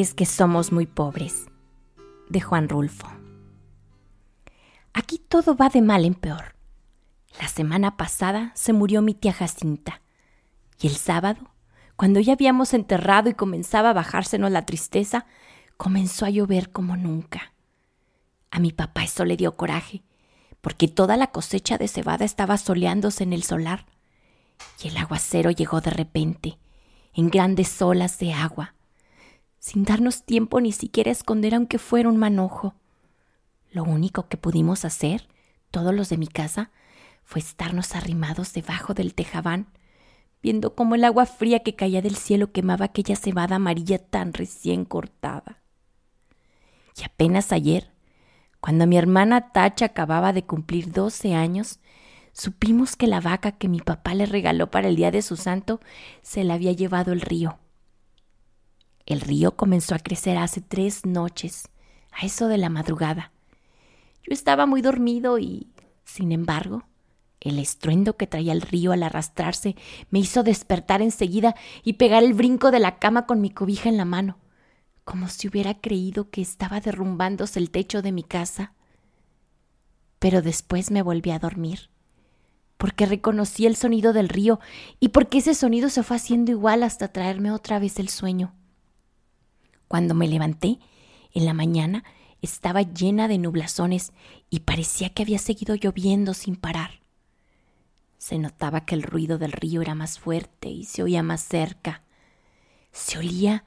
es que somos muy pobres, de Juan Rulfo. Aquí todo va de mal en peor. La semana pasada se murió mi tía Jacinta, y el sábado, cuando ya habíamos enterrado y comenzaba a bajársenos la tristeza, comenzó a llover como nunca. A mi papá eso le dio coraje, porque toda la cosecha de cebada estaba soleándose en el solar, y el aguacero llegó de repente, en grandes olas de agua, sin darnos tiempo ni siquiera a esconder aunque fuera un manojo. Lo único que pudimos hacer, todos los de mi casa, fue estarnos arrimados debajo del tejabán, viendo cómo el agua fría que caía del cielo quemaba aquella cebada amarilla tan recién cortada. Y apenas ayer, cuando mi hermana Tacha acababa de cumplir doce años, supimos que la vaca que mi papá le regaló para el día de su santo se la había llevado el río. El río comenzó a crecer hace tres noches, a eso de la madrugada. Yo estaba muy dormido y, sin embargo, el estruendo que traía el río al arrastrarse me hizo despertar enseguida y pegar el brinco de la cama con mi cobija en la mano, como si hubiera creído que estaba derrumbándose el techo de mi casa. Pero después me volví a dormir, porque reconocí el sonido del río y porque ese sonido se fue haciendo igual hasta traerme otra vez el sueño. Cuando me levanté, en la mañana estaba llena de nublazones y parecía que había seguido lloviendo sin parar. Se notaba que el ruido del río era más fuerte y se oía más cerca. Se olía,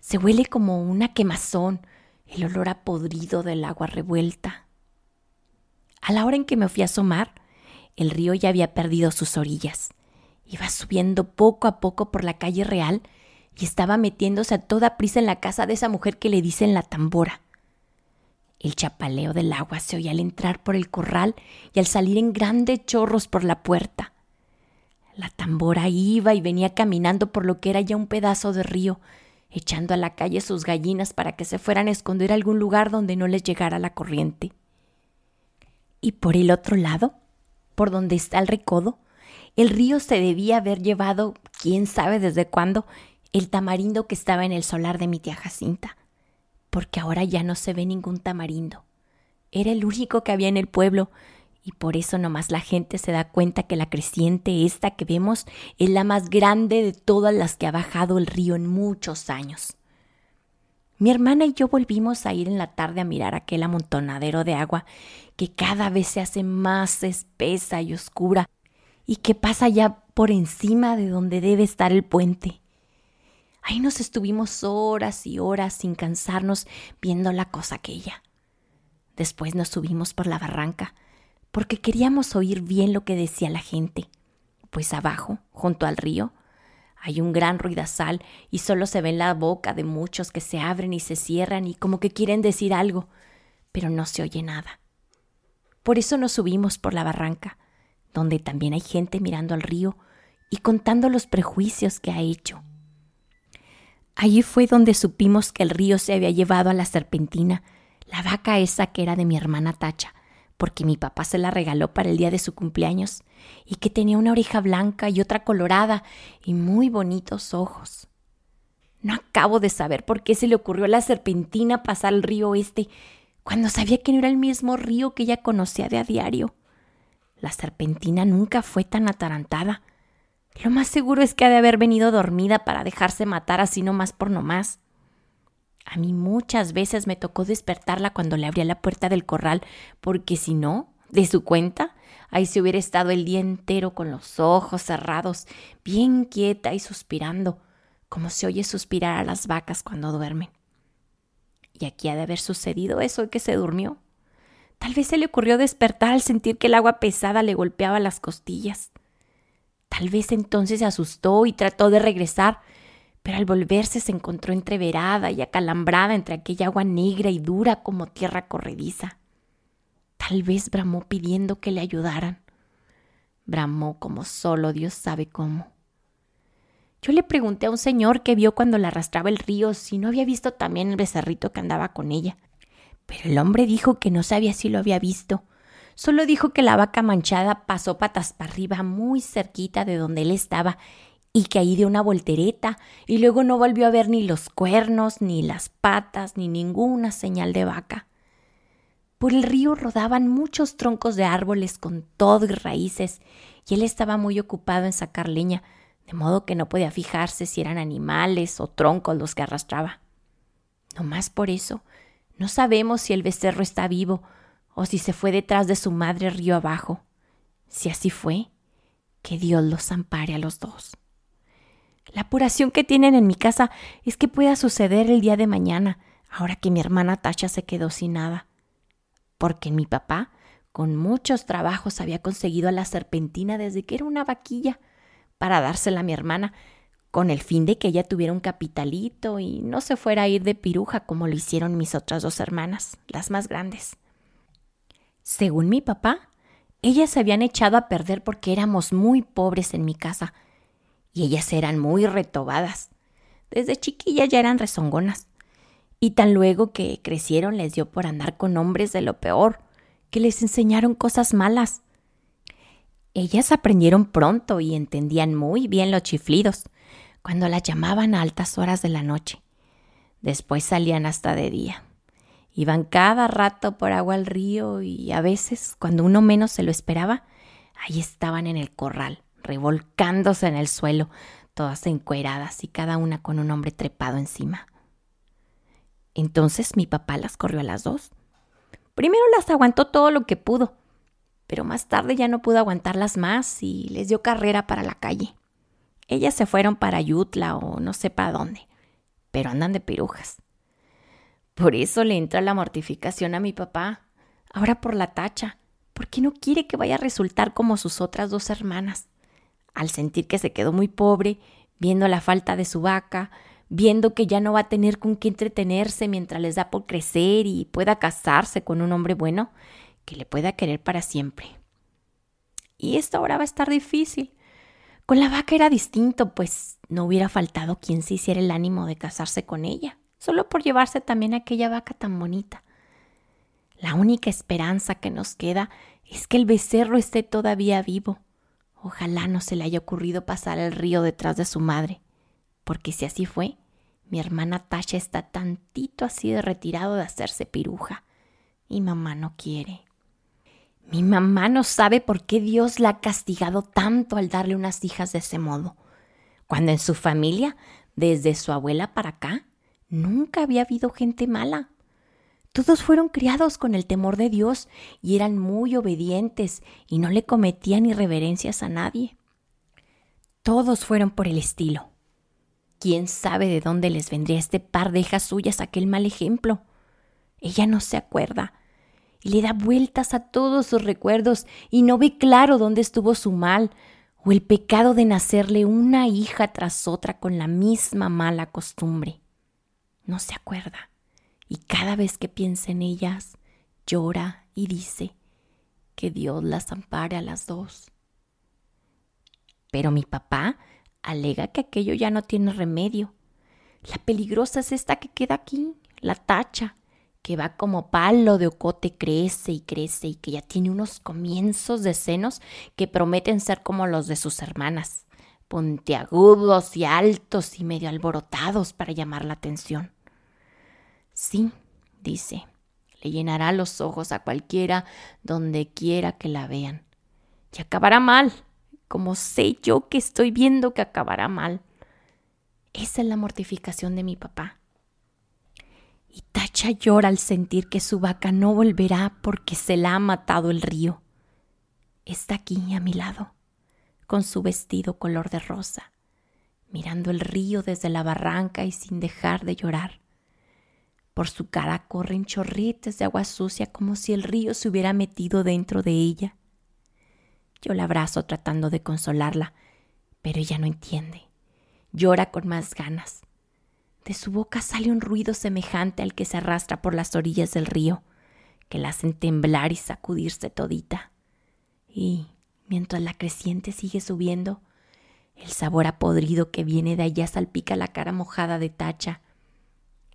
se huele como una quemazón, el olor a podrido del agua revuelta. A la hora en que me fui a asomar, el río ya había perdido sus orillas. Iba subiendo poco a poco por la calle real y estaba metiéndose a toda prisa en la casa de esa mujer que le dicen la tambora. El chapaleo del agua se oía al entrar por el corral y al salir en grandes chorros por la puerta. La tambora iba y venía caminando por lo que era ya un pedazo de río, echando a la calle sus gallinas para que se fueran a esconder a algún lugar donde no les llegara la corriente. Y por el otro lado, por donde está el recodo, el río se debía haber llevado, quién sabe desde cuándo, el tamarindo que estaba en el solar de mi tía Jacinta, porque ahora ya no se ve ningún tamarindo. Era el único que había en el pueblo, y por eso nomás la gente se da cuenta que la creciente esta que vemos es la más grande de todas las que ha bajado el río en muchos años. Mi hermana y yo volvimos a ir en la tarde a mirar aquel amontonadero de agua que cada vez se hace más espesa y oscura y que pasa ya por encima de donde debe estar el puente. Ahí nos estuvimos horas y horas sin cansarnos viendo la cosa aquella. Después nos subimos por la barranca, porque queríamos oír bien lo que decía la gente, pues abajo, junto al río, hay un gran ruidazal y solo se ve la boca de muchos que se abren y se cierran y como que quieren decir algo, pero no se oye nada. Por eso nos subimos por la barranca, donde también hay gente mirando al río y contando los prejuicios que ha hecho. Allí fue donde supimos que el río se había llevado a la serpentina, la vaca esa que era de mi hermana Tacha, porque mi papá se la regaló para el día de su cumpleaños, y que tenía una oreja blanca y otra colorada y muy bonitos ojos. No acabo de saber por qué se le ocurrió a la serpentina pasar el río este, cuando sabía que no era el mismo río que ella conocía de a diario. La serpentina nunca fue tan atarantada. Lo más seguro es que ha de haber venido dormida para dejarse matar así nomás por nomás. A mí muchas veces me tocó despertarla cuando le abría la puerta del corral, porque si no, de su cuenta, ahí se hubiera estado el día entero con los ojos cerrados, bien quieta y suspirando, como se oye suspirar a las vacas cuando duermen. Y aquí ha de haber sucedido eso que se durmió. Tal vez se le ocurrió despertar al sentir que el agua pesada le golpeaba las costillas. Tal vez entonces se asustó y trató de regresar, pero al volverse se encontró entreverada y acalambrada entre aquella agua negra y dura como tierra corrediza. Tal vez bramó pidiendo que le ayudaran. Bramó como solo Dios sabe cómo. Yo le pregunté a un señor que vio cuando la arrastraba el río si no había visto también el becerrito que andaba con ella, pero el hombre dijo que no sabía si lo había visto, Solo dijo que la vaca manchada pasó patas para arriba muy cerquita de donde él estaba y que ahí dio una voltereta y luego no volvió a ver ni los cuernos, ni las patas, ni ninguna señal de vaca. Por el río rodaban muchos troncos de árboles con todo y raíces, y él estaba muy ocupado en sacar leña, de modo que no podía fijarse si eran animales o troncos los que arrastraba. No más por eso, no sabemos si el becerro está vivo o si se fue detrás de su madre río abajo. Si así fue, que Dios los ampare a los dos. La apuración que tienen en mi casa es que pueda suceder el día de mañana, ahora que mi hermana Tacha se quedó sin nada. Porque mi papá, con muchos trabajos, había conseguido a la serpentina desde que era una vaquilla, para dársela a mi hermana, con el fin de que ella tuviera un capitalito y no se fuera a ir de piruja como lo hicieron mis otras dos hermanas, las más grandes. Según mi papá, ellas se habían echado a perder porque éramos muy pobres en mi casa, y ellas eran muy retobadas. Desde chiquillas ya eran rezongonas. Y tan luego que crecieron les dio por andar con hombres de lo peor, que les enseñaron cosas malas. Ellas aprendieron pronto y entendían muy bien los chiflidos, cuando las llamaban a altas horas de la noche. Después salían hasta de día. Iban cada rato por agua al río y a veces, cuando uno menos se lo esperaba, ahí estaban en el corral, revolcándose en el suelo, todas encueradas y cada una con un hombre trepado encima. Entonces mi papá las corrió a las dos. Primero las aguantó todo lo que pudo, pero más tarde ya no pudo aguantarlas más y les dio carrera para la calle. Ellas se fueron para Yutla o no sé para dónde, pero andan de pirujas. Por eso le entra la mortificación a mi papá, ahora por la tacha, porque no quiere que vaya a resultar como sus otras dos hermanas al sentir que se quedó muy pobre, viendo la falta de su vaca, viendo que ya no va a tener con qué entretenerse mientras les da por crecer y pueda casarse con un hombre bueno, que le pueda querer para siempre. Y esto ahora va a estar difícil. Con la vaca era distinto, pues no hubiera faltado quien se hiciera el ánimo de casarse con ella, solo por llevarse también aquella vaca tan bonita. La única esperanza que nos queda es que el becerro esté todavía vivo Ojalá no se le haya ocurrido pasar el río detrás de su madre, porque si así fue, mi hermana Tasha está tantito así de retirado de hacerse piruja, y mamá no quiere. Mi mamá no sabe por qué Dios la ha castigado tanto al darle unas hijas de ese modo, cuando en su familia, desde su abuela para acá, nunca había habido gente mala. Todos fueron criados con el temor de Dios y eran muy obedientes y no le cometían irreverencias a nadie. Todos fueron por el estilo. ¿Quién sabe de dónde les vendría este par de hijas suyas aquel mal ejemplo? Ella no se acuerda y le da vueltas a todos sus recuerdos y no ve claro dónde estuvo su mal o el pecado de nacerle una hija tras otra con la misma mala costumbre. No se acuerda y cada vez que piensa en ellas, llora y dice que Dios las ampare a las dos. Pero mi papá alega que aquello ya no tiene remedio. La peligrosa es esta que queda aquí, la tacha, que va como palo de ocote, crece y crece y que ya tiene unos comienzos de senos que prometen ser como los de sus hermanas, puntiagudos y altos y medio alborotados para llamar la atención. Sí, dice, le llenará los ojos a cualquiera donde quiera que la vean. Y acabará mal, como sé yo que estoy viendo que acabará mal. Esa es la mortificación de mi papá. Y Tacha llora al sentir que su vaca no volverá porque se la ha matado el río. Está aquí a mi lado, con su vestido color de rosa, mirando el río desde la barranca y sin dejar de llorar. Por su cara corren chorretes de agua sucia como si el río se hubiera metido dentro de ella. Yo la abrazo tratando de consolarla, pero ella no entiende. Llora con más ganas. De su boca sale un ruido semejante al que se arrastra por las orillas del río, que la hacen temblar y sacudirse todita. Y, mientras la creciente sigue subiendo, el sabor apodrido que viene de allá salpica la cara mojada de Tacha,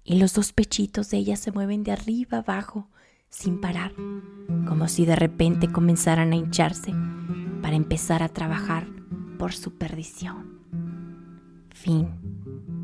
y los dos pechitos de ella se mueven de arriba abajo sin parar, como si de repente comenzaran a hincharse para empezar a trabajar por su perdición. Fin.